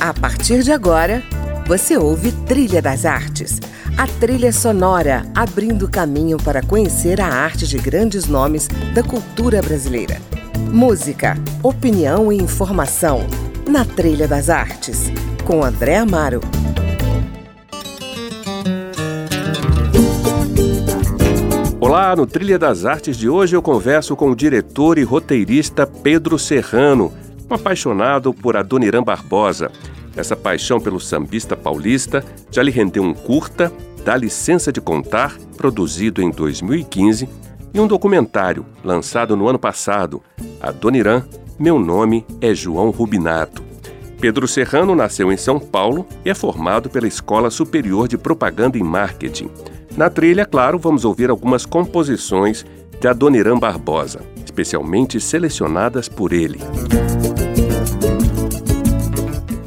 A partir de agora, você ouve Trilha das Artes, a trilha sonora abrindo caminho para conhecer a arte de grandes nomes da cultura brasileira. Música, opinião e informação na Trilha das Artes, com André Amaro. Olá, no Trilha das Artes de hoje eu converso com o diretor e roteirista Pedro Serrano, um apaixonado por Adoniran Barbosa. Essa paixão pelo sambista paulista já lhe rendeu um curta, Dá Licença de Contar, produzido em 2015, e um documentário lançado no ano passado, Adoniran, Meu Nome é João Rubinato. Pedro Serrano nasceu em São Paulo e é formado pela Escola Superior de Propaganda e Marketing. Na trilha, claro, vamos ouvir algumas composições de Adoniran Barbosa, especialmente selecionadas por ele.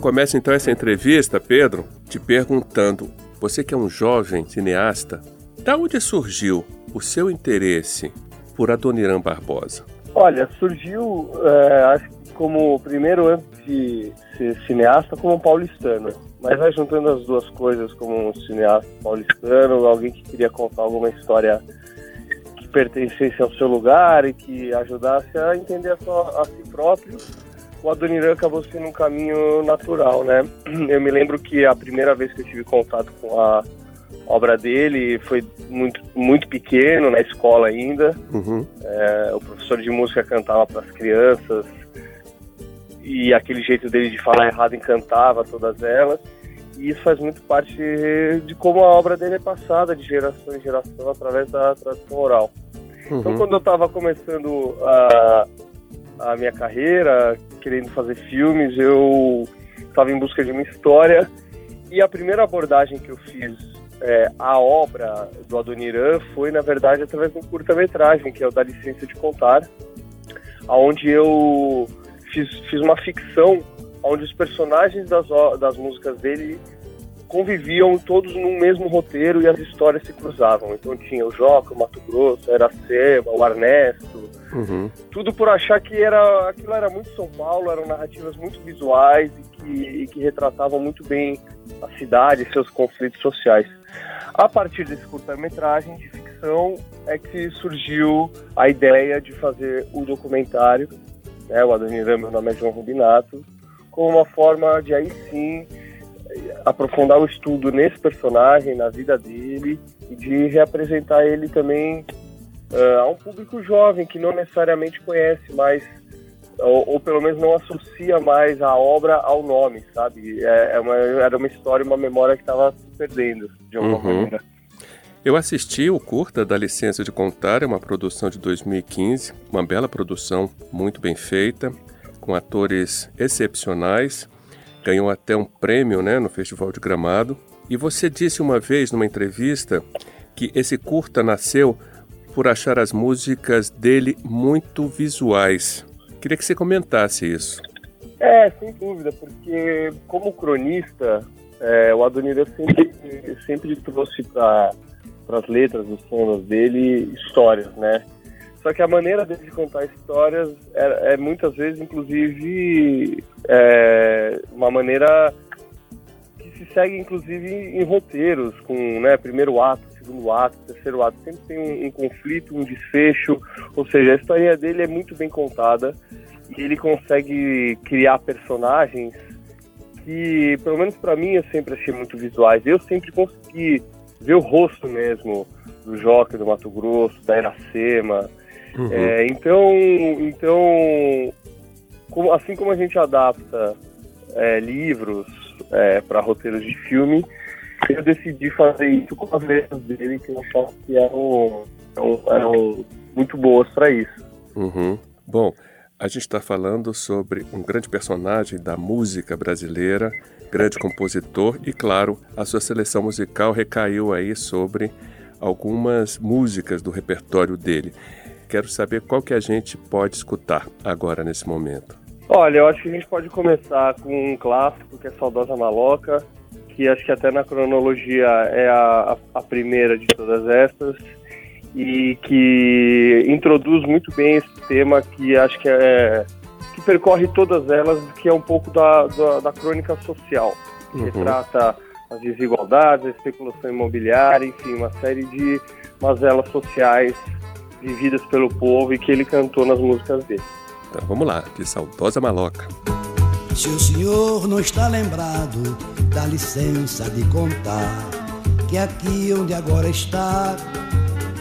Começa então essa entrevista, Pedro, te perguntando: você que é um jovem cineasta, da onde surgiu o seu interesse por Adoniran Barbosa? Olha, surgiu, é, acho que como primeiro antes de ser cineasta, como um paulistano. Mas vai juntando as duas coisas, como um cineasta paulistano, alguém que queria contar alguma história que pertencesse ao seu lugar e que ajudasse a entender a, sua, a si próprio o Adoniran acabou sendo um caminho natural, né? Eu me lembro que a primeira vez que eu tive contato com a obra dele foi muito, muito pequeno, na escola ainda. Uhum. É, o professor de música cantava para as crianças e aquele jeito dele de falar errado encantava todas elas. E isso faz muito parte de como a obra dele é passada de geração em geração através da tradição oral. Então, uhum. Então, quando eu estava começando a a minha carreira, querendo fazer filmes, eu estava em busca de uma história. E a primeira abordagem que eu fiz é, à obra do Adoniran foi, na verdade, através de um curta-metragem, que é o da Licença de Contar, onde eu fiz, fiz uma ficção onde os personagens das, das músicas dele conviviam todos num mesmo roteiro e as histórias se cruzavam. Então tinha o Joca, o Mato Grosso, era Seba, o Ernesto, uhum. tudo por achar que era aquilo era muito São Paulo, eram narrativas muito visuais e que, e que retratavam muito bem a cidade e seus conflitos sociais. A partir desse curta-metragem de ficção é que surgiu a ideia de fazer o documentário, né, o Adoniran, meu nome é João Rubinato, como uma forma de aí sim aprofundar o estudo nesse personagem, na vida dele, e de reapresentar ele também uh, a um público jovem que não necessariamente conhece mais, ou, ou, pelo menos não associa mais a obra ao nome, sabe? É, é uma, era uma história, uma memória que estava se perdendo, de alguma uhum. maneira. Eu assisti o curta da Licença de Contar, é uma produção de 2015, uma bela produção, muito bem feita, com atores excepcionais ganhou até um prêmio né, no Festival de Gramado. E você disse uma vez numa entrevista que esse curta nasceu por achar as músicas dele muito visuais. Queria que você comentasse isso. É, sem dúvida, porque como cronista, é, o Adoniran sempre, sempre trouxe para as letras, os sonos dele, histórias, né? Só que a maneira dele de contar histórias é, é muitas vezes, inclusive, é uma maneira que se segue, inclusive, em, roteiros, com né, primeiro ato, segundo ato, terceiro ato. Sempre tem um, um conflito, um desfecho. Ou seja, a história dele é muito bem contada e ele consegue criar personagens que, pelo menos para mim, eu sempre achei muito visuais. Eu sempre consegui ver o rosto mesmo do Joca do Mato Grosso, da Iracema, Uhum. É, então, então como, assim como a gente adapta é, livros é, para roteiros de filme, eu decidi fazer isso com as letras dele, que eu achava que eram, eram, eram muito boas para isso. Uhum. Bom, a gente está falando sobre um grande personagem da música brasileira, grande compositor e, claro, a sua seleção musical recaiu aí sobre algumas músicas do repertório dele quero saber qual que a gente pode escutar agora nesse momento. Olha, eu acho que a gente pode começar com um clássico que é Saudosa Maloca, que acho que até na cronologia é a, a, primeira de todas essas e que introduz muito bem esse tema que acho que é que percorre todas elas, que é um pouco da, da, da crônica social, que uhum. retrata as desigualdades, a especulação imobiliária, enfim, uma série de mazelas sociais vividas pelo povo e que ele cantou nas músicas dele. Então vamos lá, de saudosa maloca. Se o senhor não está lembrado, dá licença de contar que aqui onde agora está,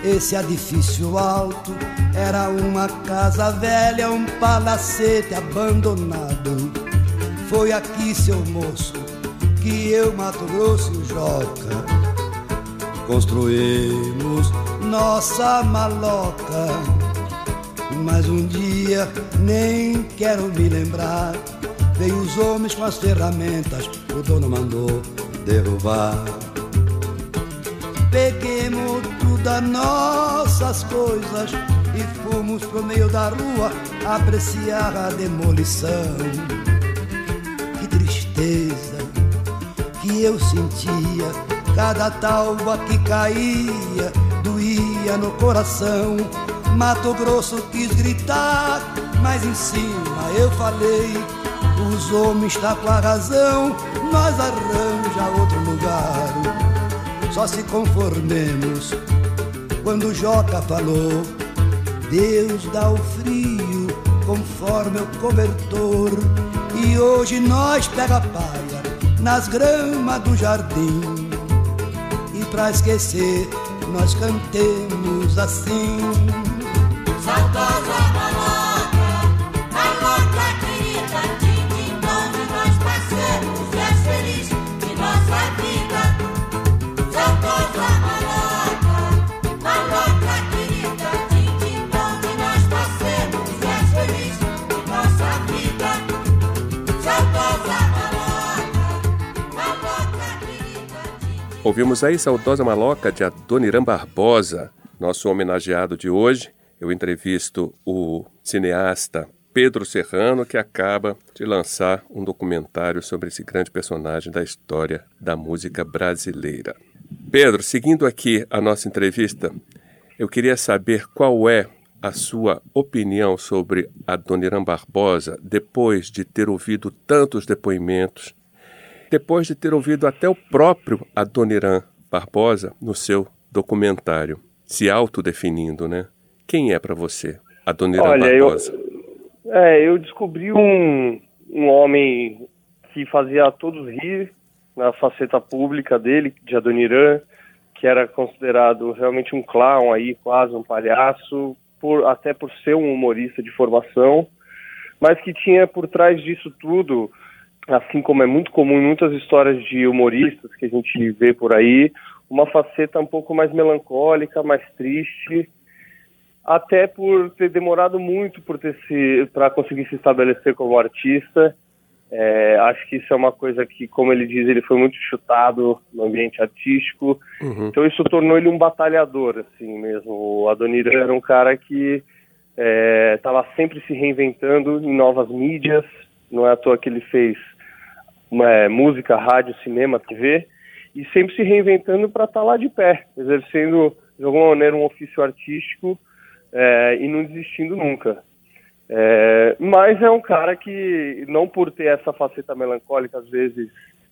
esse edifício alto era uma casa velha, um palacete abandonado. Foi aqui, seu moço, que eu, Mato Grosso e o Joca, construímos nossa maloca. Mas um dia, nem quero me lembrar, veio os homens com as ferramentas, o dono mandou derrubar. Peguemos tudo nossas coisas e fomos pro meio da rua apreciar a demolição. Que tristeza que eu sentia, cada talva que caía no coração. Mato Grosso quis gritar, mas em cima eu falei: os homens estão tá com a razão, nós arranja outro lugar. Só se conformemos quando Joca falou: Deus dá o frio conforme o cobertor. E hoje nós pega a paia nas gramas do jardim. E pra esquecer, nós cantemos assim. Saudosa Ouvimos aí Saudosa Maloca de Adoniran Barbosa, nosso homenageado de hoje. Eu entrevisto o cineasta Pedro Serrano, que acaba de lançar um documentário sobre esse grande personagem da história da música brasileira. Pedro, seguindo aqui a nossa entrevista, eu queria saber qual é a sua opinião sobre Adoniran Barbosa depois de ter ouvido tantos depoimentos depois de ter ouvido até o próprio Adoniran Barbosa no seu documentário, se autodefinindo, né? Quem é para você Adoniran Olha, Barbosa? Eu, é, eu descobri um, um homem que fazia todos rir na faceta pública dele, de Adoniran, que era considerado realmente um clown aí, quase um palhaço, por, até por ser um humorista de formação, mas que tinha por trás disso tudo assim como é muito comum em muitas histórias de humoristas que a gente vê por aí, uma faceta um pouco mais melancólica, mais triste, até por ter demorado muito por ter se para conseguir se estabelecer como artista. É, acho que isso é uma coisa que, como ele diz, ele foi muito chutado no ambiente artístico. Uhum. Então isso tornou ele um batalhador, assim mesmo. O Adoniran era um cara que estava é, sempre se reinventando em novas mídias. Não é à toa que ele fez é, música, rádio, cinema, TV, e sempre se reinventando para estar tá lá de pé, exercendo de alguma maneira um ofício artístico é, e não desistindo nunca. É, mas é um cara que, não por ter essa faceta melancólica, às vezes,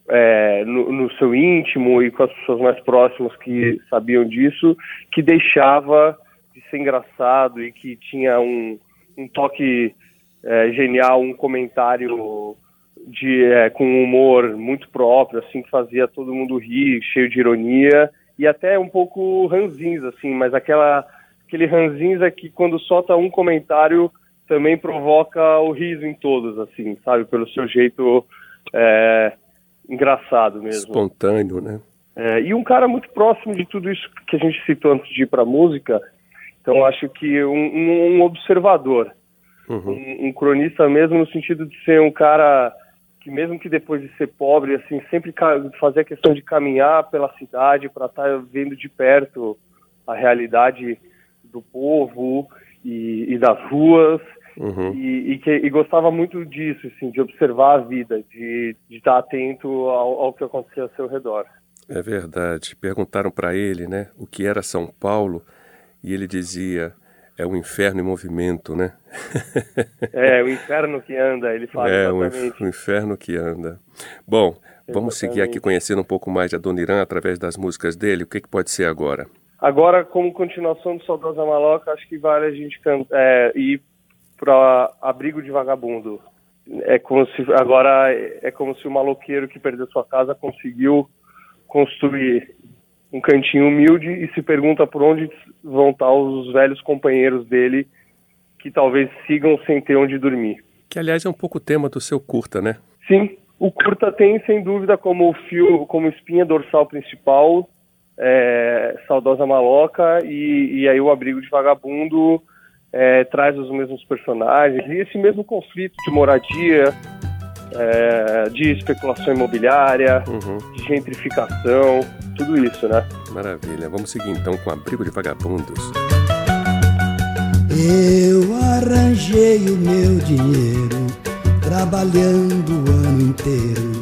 é, no, no, seu íntimo e com as pessoas mais próximas que sabiam disso, que deixava de ser engraçado e que tinha um, um toque é, genial, um comentário de é, com um humor muito próprio, assim, que fazia todo mundo rir, cheio de ironia e até um pouco ranzins, assim, mas aquela aquele ranzinza que quando solta um comentário também provoca o riso em todos, assim, sabe, pelo seu jeito é, engraçado mesmo. Espontâneo, né? É, e um cara muito próximo de tudo isso que a gente citou antes de ir para música, então acho que um, um, um observador, uhum. um, um, cronista mesmo no sentido de ser um cara que mesmo que depois de ser pobre, assim, sempre fazer a questão de caminhar pela cidade para estar tá vendo de perto a realidade do povo e, e das ruas uhum. e, e, que, e, gostava muito disso, assim, de observar a vida, de, de estar atento ao, ao que acontecia ao seu redor. É verdade. Perguntaram para ele, né, o que era São Paulo e ele dizia é o inferno em movimento, né? É, o inferno que anda, ele fala é, o, exatamente. inf- o inferno que anda. Bom, vamos seguir aqui Exatamente. conhecendo um pouco mais de Adoniran através das músicas dele. O que, que pode ser agora? Agora, como continuação do Saudosa Maloca, acho que vale a gente é, ir para Abrigo de Vagabundo. É como se agora é é como se o maloqueiro que perdeu sua casa conseguiu construir um cantinho humilde e se pergunta por onde vão estar os velhos companheiros dele que talvez sigam sem ter onde dormir. Que, aliás, é um pouco o tema do seu curta, né? Sim, o curta tem sem dúvida como fio, como espinha dorsal principal, é, saudosa maloca e, e aí o abrigo de vagabundo é, traz os mesmos personagens e esse mesmo conflito de moradia, é, de especulação imobiliária, Uhum, de gentrificação, tudo isso, né? maravilha. Vamos seguir então com Abrigo de Vagabundos. Eu arranjei o meu dinheiro trabalhando o ano inteiro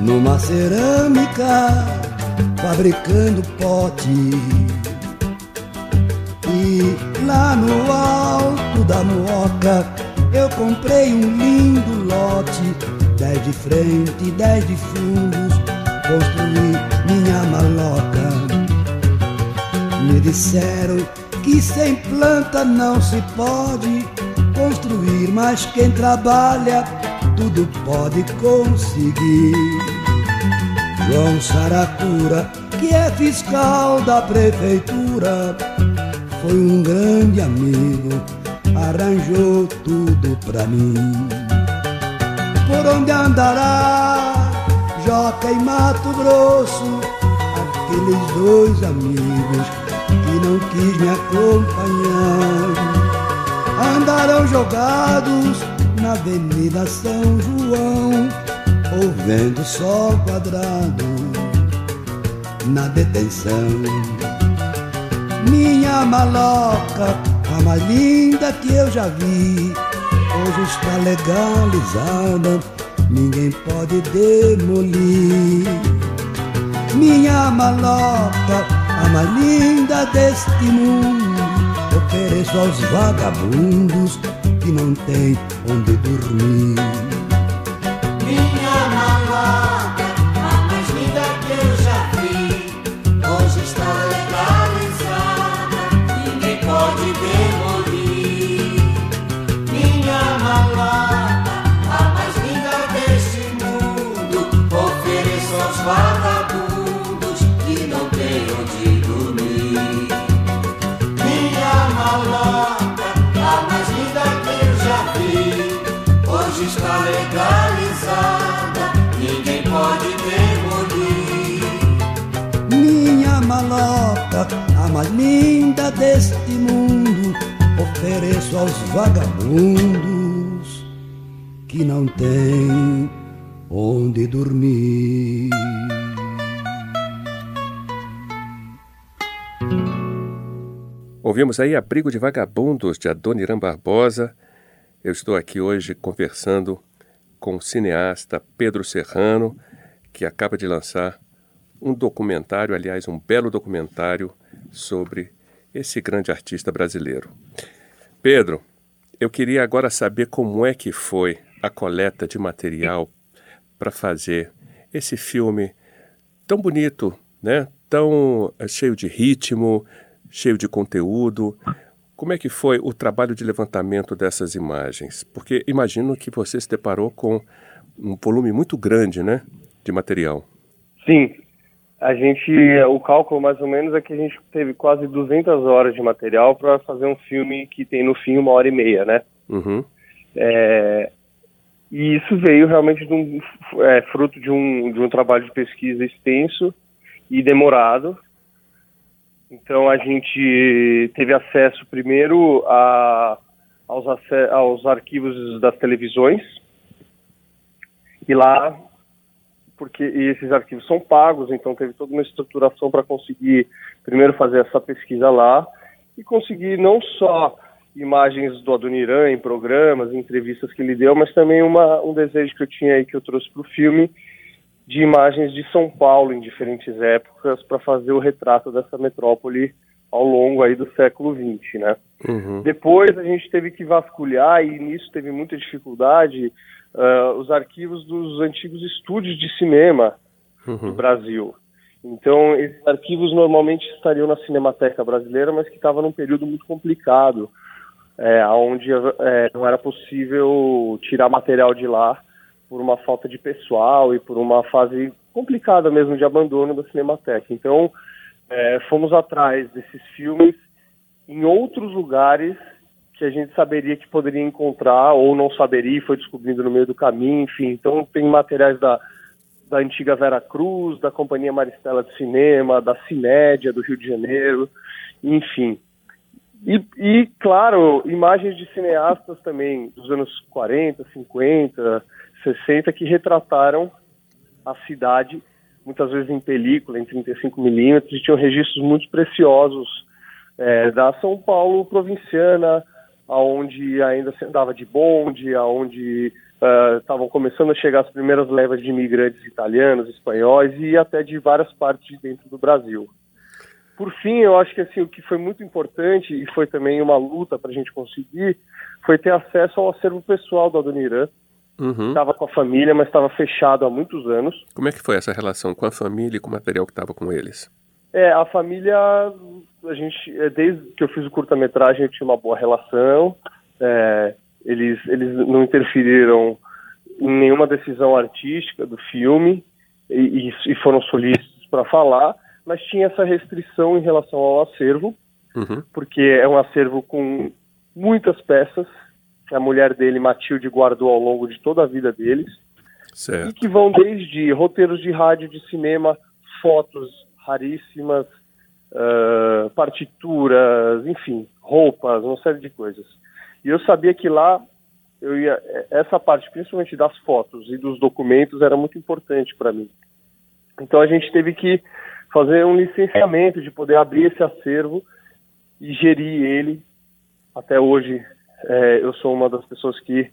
numa cerâmica fabricando pote. E lá no alto da moca eu comprei um lindo lote, dez de frente, dez de fundos, construí minha maloca. Me disseram que sem planta não se pode construir, mas quem trabalha tudo pode conseguir. João Saracura, que é fiscal da prefeitura, foi um grande amigo, arranjou tudo pra mim. Por onde andará Joca e Mato Grosso, aqueles dois amigos que não quis me acompanhar. Andarão jogados na Avenida São João, ouvindo sol quadrado na detenção. Minha maloca, a mais linda que eu já vi, hoje está legalizada, ninguém pode demolir. Minha maloca, a mais linda deste mundo, ofereço aos vagabundos que não tem onde dormir. Linda deste mundo, ofereço aos vagabundos que não têm onde dormir. Ouvimos aí Abrigo de Vagabundos, de Adoniran Barbosa. Eu estou aqui hoje conversando com o cineasta Pedro Serrano, que acaba de lançar um documentário, aliás, um belo documentário sobre esse grande artista brasileiro. Pedro, eu queria agora saber como é que foi a coleta de material para fazer esse filme tão bonito, né? Tão eh, cheio de ritmo, cheio de conteúdo. Como é que foi o trabalho de levantamento dessas imagens? Porque imagino que você se deparou com um volume muito grande, né, de material. Sim, a gente, o cálculo mais ou menos é que a gente teve quase 200 horas de material para fazer um filme que tem no fim uma hora e meia, né? Uhum. É, e isso veio realmente de um, é, fruto de um, de um trabalho de pesquisa extenso e demorado. Então a gente teve acesso primeiro a, aos, aos arquivos das televisões e lá porque e esses arquivos são pagos, então teve toda uma estruturação para conseguir primeiro fazer essa pesquisa lá e conseguir não só imagens do Adoniran em programas, em entrevistas que ele deu, mas também uma, um desejo que eu tinha aí que eu trouxe para o filme de imagens de São Paulo em diferentes épocas para fazer o retrato dessa metrópole ao longo aí do século XX, né? Uhum. Depois a gente teve que vasculhar e nisso teve muita dificuldade uh, os arquivos dos antigos estúdios de cinema Uhum. do Brasil. Então esses arquivos normalmente estariam na Cinemateca Brasileira, mas que estava num período muito complicado, é, onde é, não era possível tirar material de lá por uma falta de pessoal e por uma fase complicada mesmo de abandono da Cinemateca. Então é, fomos atrás desses filmes em outros lugares que a gente saberia que poderia encontrar ou não saberia foi descobrindo no meio do caminho, enfim. Então tem materiais da, da antiga Vera Cruz, da Companhia Maristela de Cinema, da Cinédia do Rio de Janeiro, enfim. E, e, claro, imagens de cineastas também dos anos 40, 50, 60 que retrataram a cidade, muitas vezes em película, em 35 milímetros, e tinham registros muito preciosos é, da São Paulo provinciana, aonde ainda se andava de bonde, aonde estavam uh, começando a chegar as primeiras levas de imigrantes italianos, espanhóis e até de várias partes de dentro do Brasil. Por fim, eu acho que assim, o que foi muito importante e foi também uma luta para a gente conseguir foi ter acesso ao acervo pessoal da Dona Irã. Uhum. Estava com a família, mas estava fechado há muitos anos. Como é que foi essa relação com a família e com o material que estava com eles? É, a família, a gente, é, desde que eu fiz o curta-metragem, eu tinha uma boa relação. É, eles, eles não interferiram em nenhuma decisão artística do filme e, e foram solícitos para falar, mas tinha essa restrição em relação ao acervo, uhum. porque é um acervo com muitas peças que a mulher dele, Matilde, guardou ao longo de toda a vida deles, certo. e que vão desde roteiros de rádio, de cinema, fotos raríssimas, partituras, enfim, roupas, uma série de coisas. E eu sabia que lá eu ia, essa parte, principalmente das fotos e dos documentos, era muito importante para mim. Então a gente teve que fazer um licenciamento de poder abrir esse acervo e gerir ele. Até hoje é, eu sou uma das pessoas que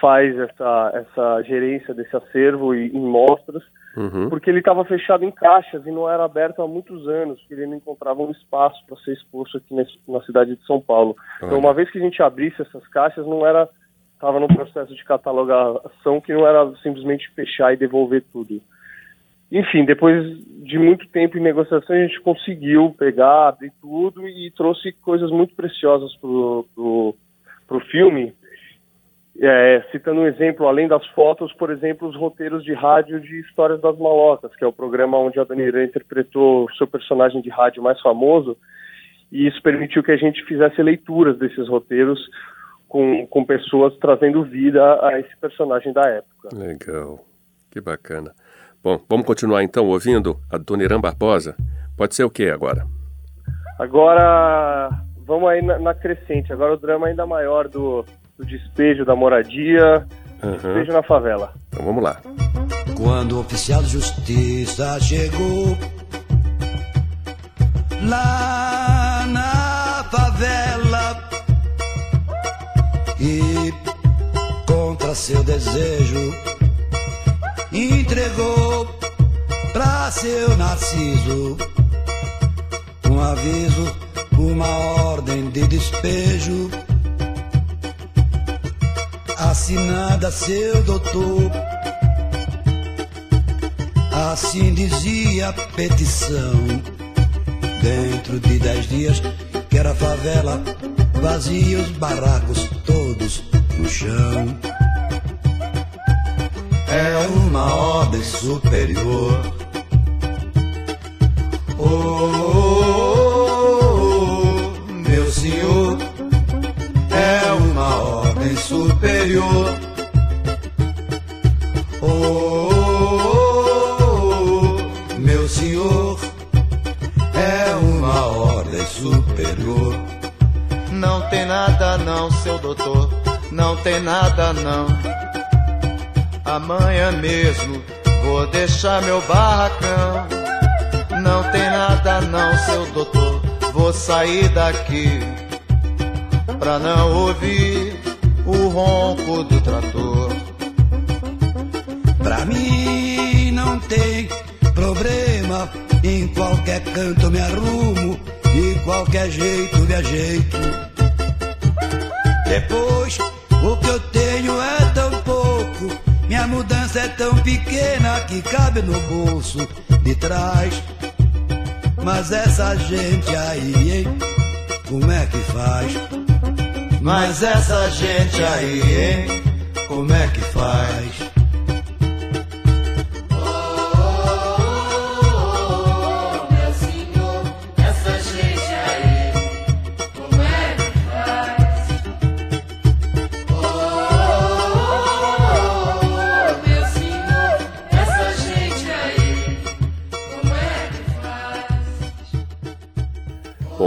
faz essa, essa gerência desse acervo e em mostras, uhum. porque ele estava fechado em caixas e não era aberto há muitos anos, porque ele não encontrava um espaço para ser exposto aqui nesse, na cidade de São Paulo. Olha. Então, uma vez que a gente abrisse essas caixas, não era estava no processo de catalogação que não era simplesmente fechar e devolver tudo. Enfim, depois de muito tempo em negociação, a gente conseguiu pegar, abrir tudo e trouxe coisas muito preciosas pro, pro filme. É, citando um exemplo, além das fotos, por exemplo, os roteiros de rádio de Histórias das Malocas, que é o programa onde a Dona Irã interpretou o seu personagem de rádio mais famoso, e isso permitiu que a gente fizesse leituras desses roteiros com, com pessoas trazendo vida a esse personagem da época. Legal, que bacana. Bom, vamos continuar então ouvindo a Dona Irã Barbosa. Pode ser o que agora? Agora, vamos aí na, na crescente. Agora o drama ainda maior do, do despejo da moradia, Uhum. despejo na favela. Então vamos lá. Quando o oficial de justiça chegou lá na favela e contra seu desejo entregou pra seu Narciso um aviso, uma ordem de despejo assinada seu doutor. Assim dizia a petição. Dentro de dez dias, que era favela, vazia os barracos todos no chão. É uma ordem superior. Não. Amanhã mesmo vou deixar meu barracão. Não tem nada não, seu doutor, vou sair daqui pra não ouvir o ronco do trator. Pra mim não tem problema, em qualquer canto me arrumo De qualquer jeito me ajeito. Depois, Minha mudança é tão pequena que cabe no bolso de trás. Mas essa gente aí, hein? Como é que faz? Mas essa gente aí, hein? Como é que faz?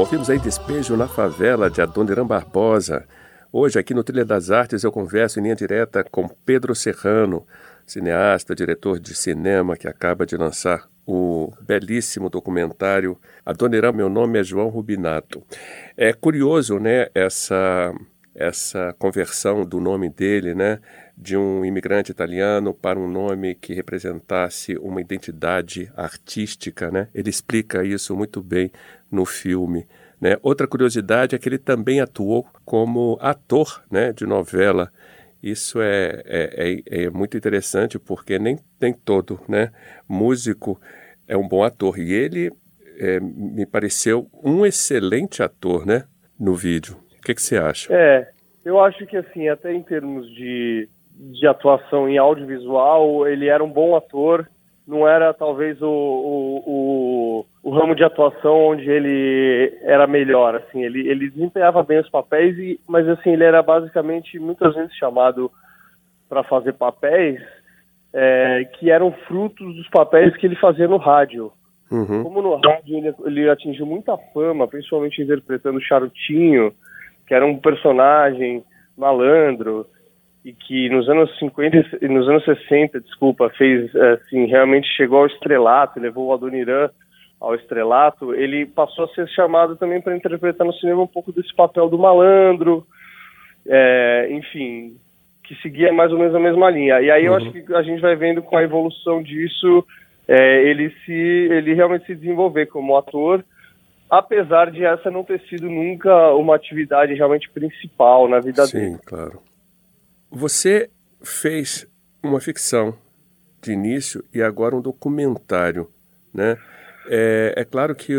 Ouvimos aí Despejo na Favela de Adoniran Barbosa. Hoje, aqui no Trilha das Artes, eu converso em linha direta com Pedro Serrano, cineasta, diretor de cinema, que acaba de lançar o belíssimo documentário Adoniran, meu nome é João Rubinato. É curioso, né, essa, essa conversão do nome dele, né, de um imigrante italiano para um nome que representasse uma identidade artística, né? Ele explica isso muito bem no filme. Né? Outra curiosidade é que ele também atuou como ator né, de novela. Isso é, é, é, é muito interessante porque nem, nem todo né, músico é um bom ator. E ele é, me pareceu um excelente ator né, no vídeo. O que, que você acha? É, eu acho que assim, até em termos de, de atuação em audiovisual, ele era um bom ator não era talvez o, o, o, o, ramo de atuação onde ele era melhor, assim, ele, ele desempenhava bem os papéis, e, mas assim, ele era basicamente muitas vezes chamado para fazer papéis é, que eram frutos dos papéis que ele fazia no rádio. Uhum. Como no rádio ele, ele atingiu muita fama, principalmente interpretando o Charutinho, que era um personagem malandro, e que nos anos 50 nos anos 60, desculpa, fez assim, realmente chegou ao estrelato, levou o Adoniran ao estrelato, ele passou a ser chamado também para interpretar no cinema um pouco desse papel do malandro, é, enfim, que seguia mais ou menos a mesma linha. E aí eu uhum. acho que a gente vai vendo com a evolução disso, é, ele se ele realmente se desenvolver como ator, apesar de essa não ter sido nunca uma atividade realmente principal na vida Sim, dele. Sim, claro. Você fez uma ficção de início e agora um documentário, né? É, é claro que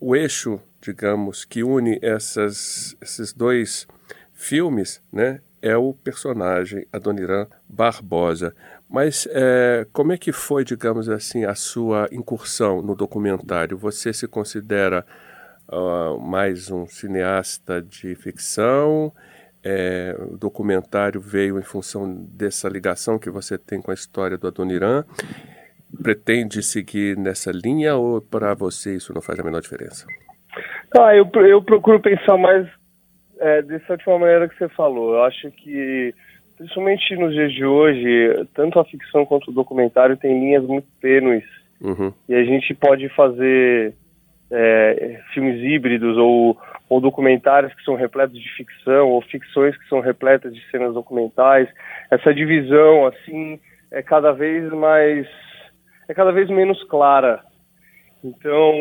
o eixo, digamos, que une essas, esses dois filmes, né, é o personagem Adoniran Barbosa. Mas é, como é que foi, digamos assim, a sua incursão no documentário? Você se considera uh, mais um cineasta de ficção? É, o documentário veio em função dessa ligação que você tem com a história do Adoniran. Pretende seguir nessa linha ou para você isso não faz a menor diferença? Ah, eu, eu procuro pensar mais é, dessa última maneira que você falou. Eu acho que, principalmente nos dias de hoje, tanto a ficção quanto o documentário tem linhas muito tênues. Uhum. E a gente pode fazer é, filmes híbridos ou ou documentários que são repletos de ficção, ou ficções que são repletas de cenas documentais. Essa divisão, assim, é cada vez mais. é cada vez menos clara. Então,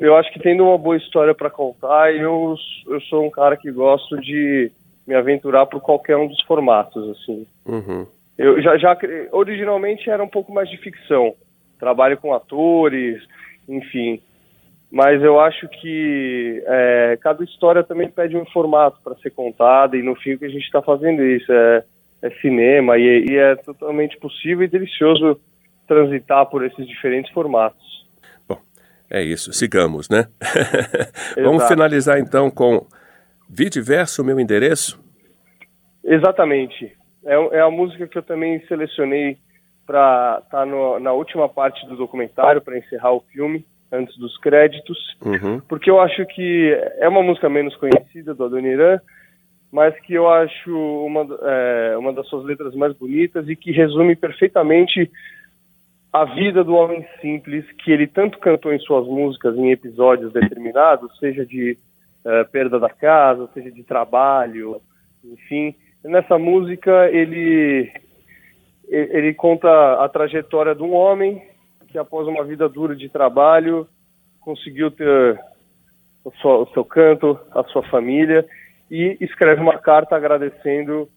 eu acho que tendo uma boa história para contar, eu, eu sou um cara que gosto de me aventurar por qualquer um dos formatos, assim. Uhum. Eu já, já originalmente era um pouco mais de ficção, trabalho com atores, enfim mas eu acho que é, cada história também pede um formato para ser contada e no fim o que a gente está fazendo é isso é, é cinema e, e, é totalmente possível e delicioso transitar por esses diferentes formatos. Bom, é isso, sigamos, né? Vamos finalizar então com Vidiverso, meu endereço? Exatamente. É, é a música que eu também selecionei para estar tá na última parte do documentário, para encerrar o filme antes dos créditos, uhum. porque eu acho que é uma música menos conhecida do Adoniran, mas que eu acho uma, é, uma das suas letras mais bonitas e que resume perfeitamente a vida do homem simples que ele tanto cantou em suas músicas em episódios determinados, seja de é, perda da casa, seja de trabalho, enfim. Nessa música ele ele conta a trajetória de um homem que após uma vida dura de trabalho conseguiu ter o, sua, o seu canto, a sua família e escreve uma carta agradecendo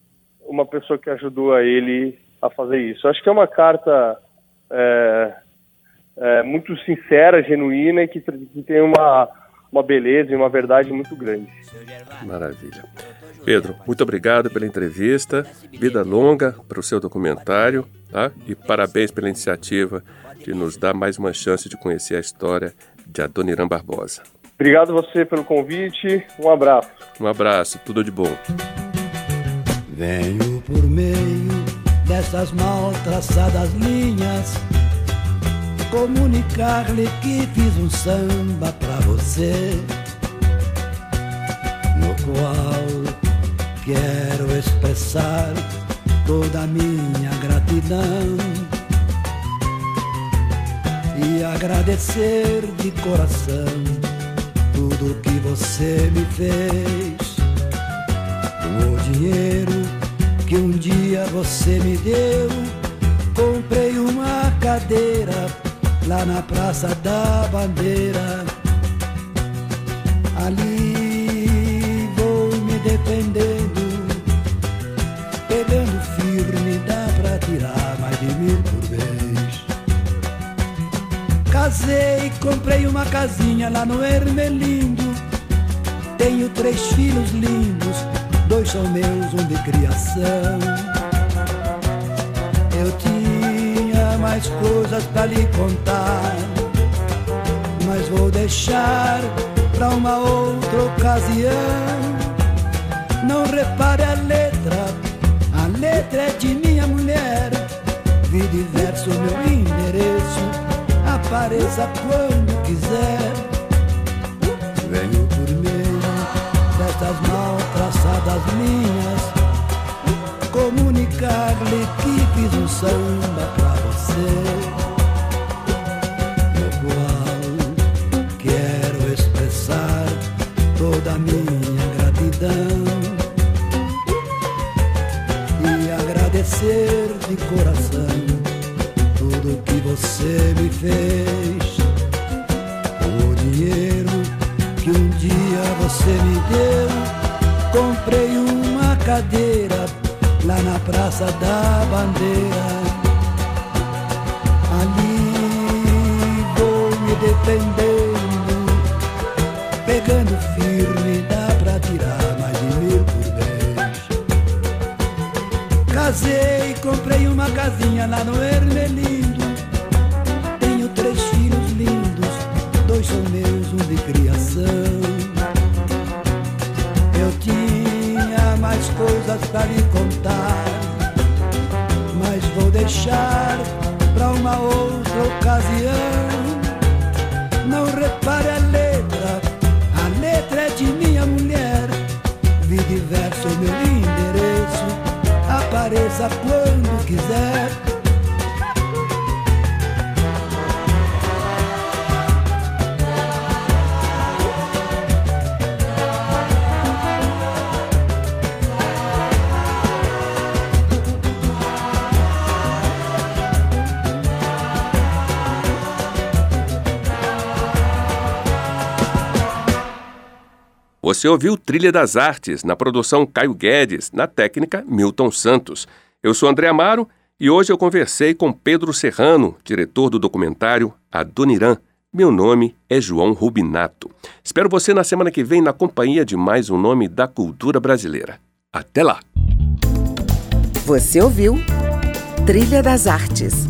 uma pessoa que ajudou a ele a fazer isso. Acho que é uma carta é, é, muito sincera, genuína e que, que tem uma, uma beleza e uma verdade muito grande. Maravilha. Pedro, muito obrigado pela entrevista, vida longa para o seu documentário, tá? E parabéns pela iniciativa de nos dar mais uma chance de conhecer a história de Adoniran Barbosa. Obrigado você pelo convite, um abraço. Um abraço, tudo de bom. Venho por meio dessas mal traçadas linhas comunicar-lhe que fiz um samba pra você, no qual quero expressar toda a minha gratidão e agradecer de coração tudo que você me fez. O dinheiro que um dia você me deu, comprei uma cadeira lá na Praça da Bandeira. Ali vou me defendendo, pegando firme, dá pra tirar mais de mil por vez. Casei, comprei uma casinha lá no Ermelindo. Tenho três filhos lindos, dois são meus, um de criação. Eu tinha mais coisas pra lhe contar, mas vou deixar pra uma outra ocasião. Não repare a letra, a letra é de minha mulher. Vi diverso meu endereço, apareça quando quiser. Venho por meio destas mal traçadas linhas comunicar-lhe que fiz um samba pra você, comprei uma cadeira lá na Praça da Bandeira. Me defendendo, pegando firme, dá pra tirar mais de mil por vez. Casei, comprei uma casinha lá no Ermelindo. Tenho três filhos lindos, dois são meus, um de criação. Eu tinha mais coisas pra lhe contar, mas vou deixar pra uma outra ocasião. A letra, a letra é de minha mulher. Vi diverso meu endereço, apareça quando quiser. Você ouviu Trilha das Artes, na produção Caio Guedes, na técnica Milton Santos. Eu sou André Amaro e hoje eu conversei com Pedro Serrano, diretor do documentário Adoniran. Meu nome é João Rubinato. Espero você na semana que vem na companhia de mais um nome da cultura brasileira. Até lá! Você ouviu Trilha das Artes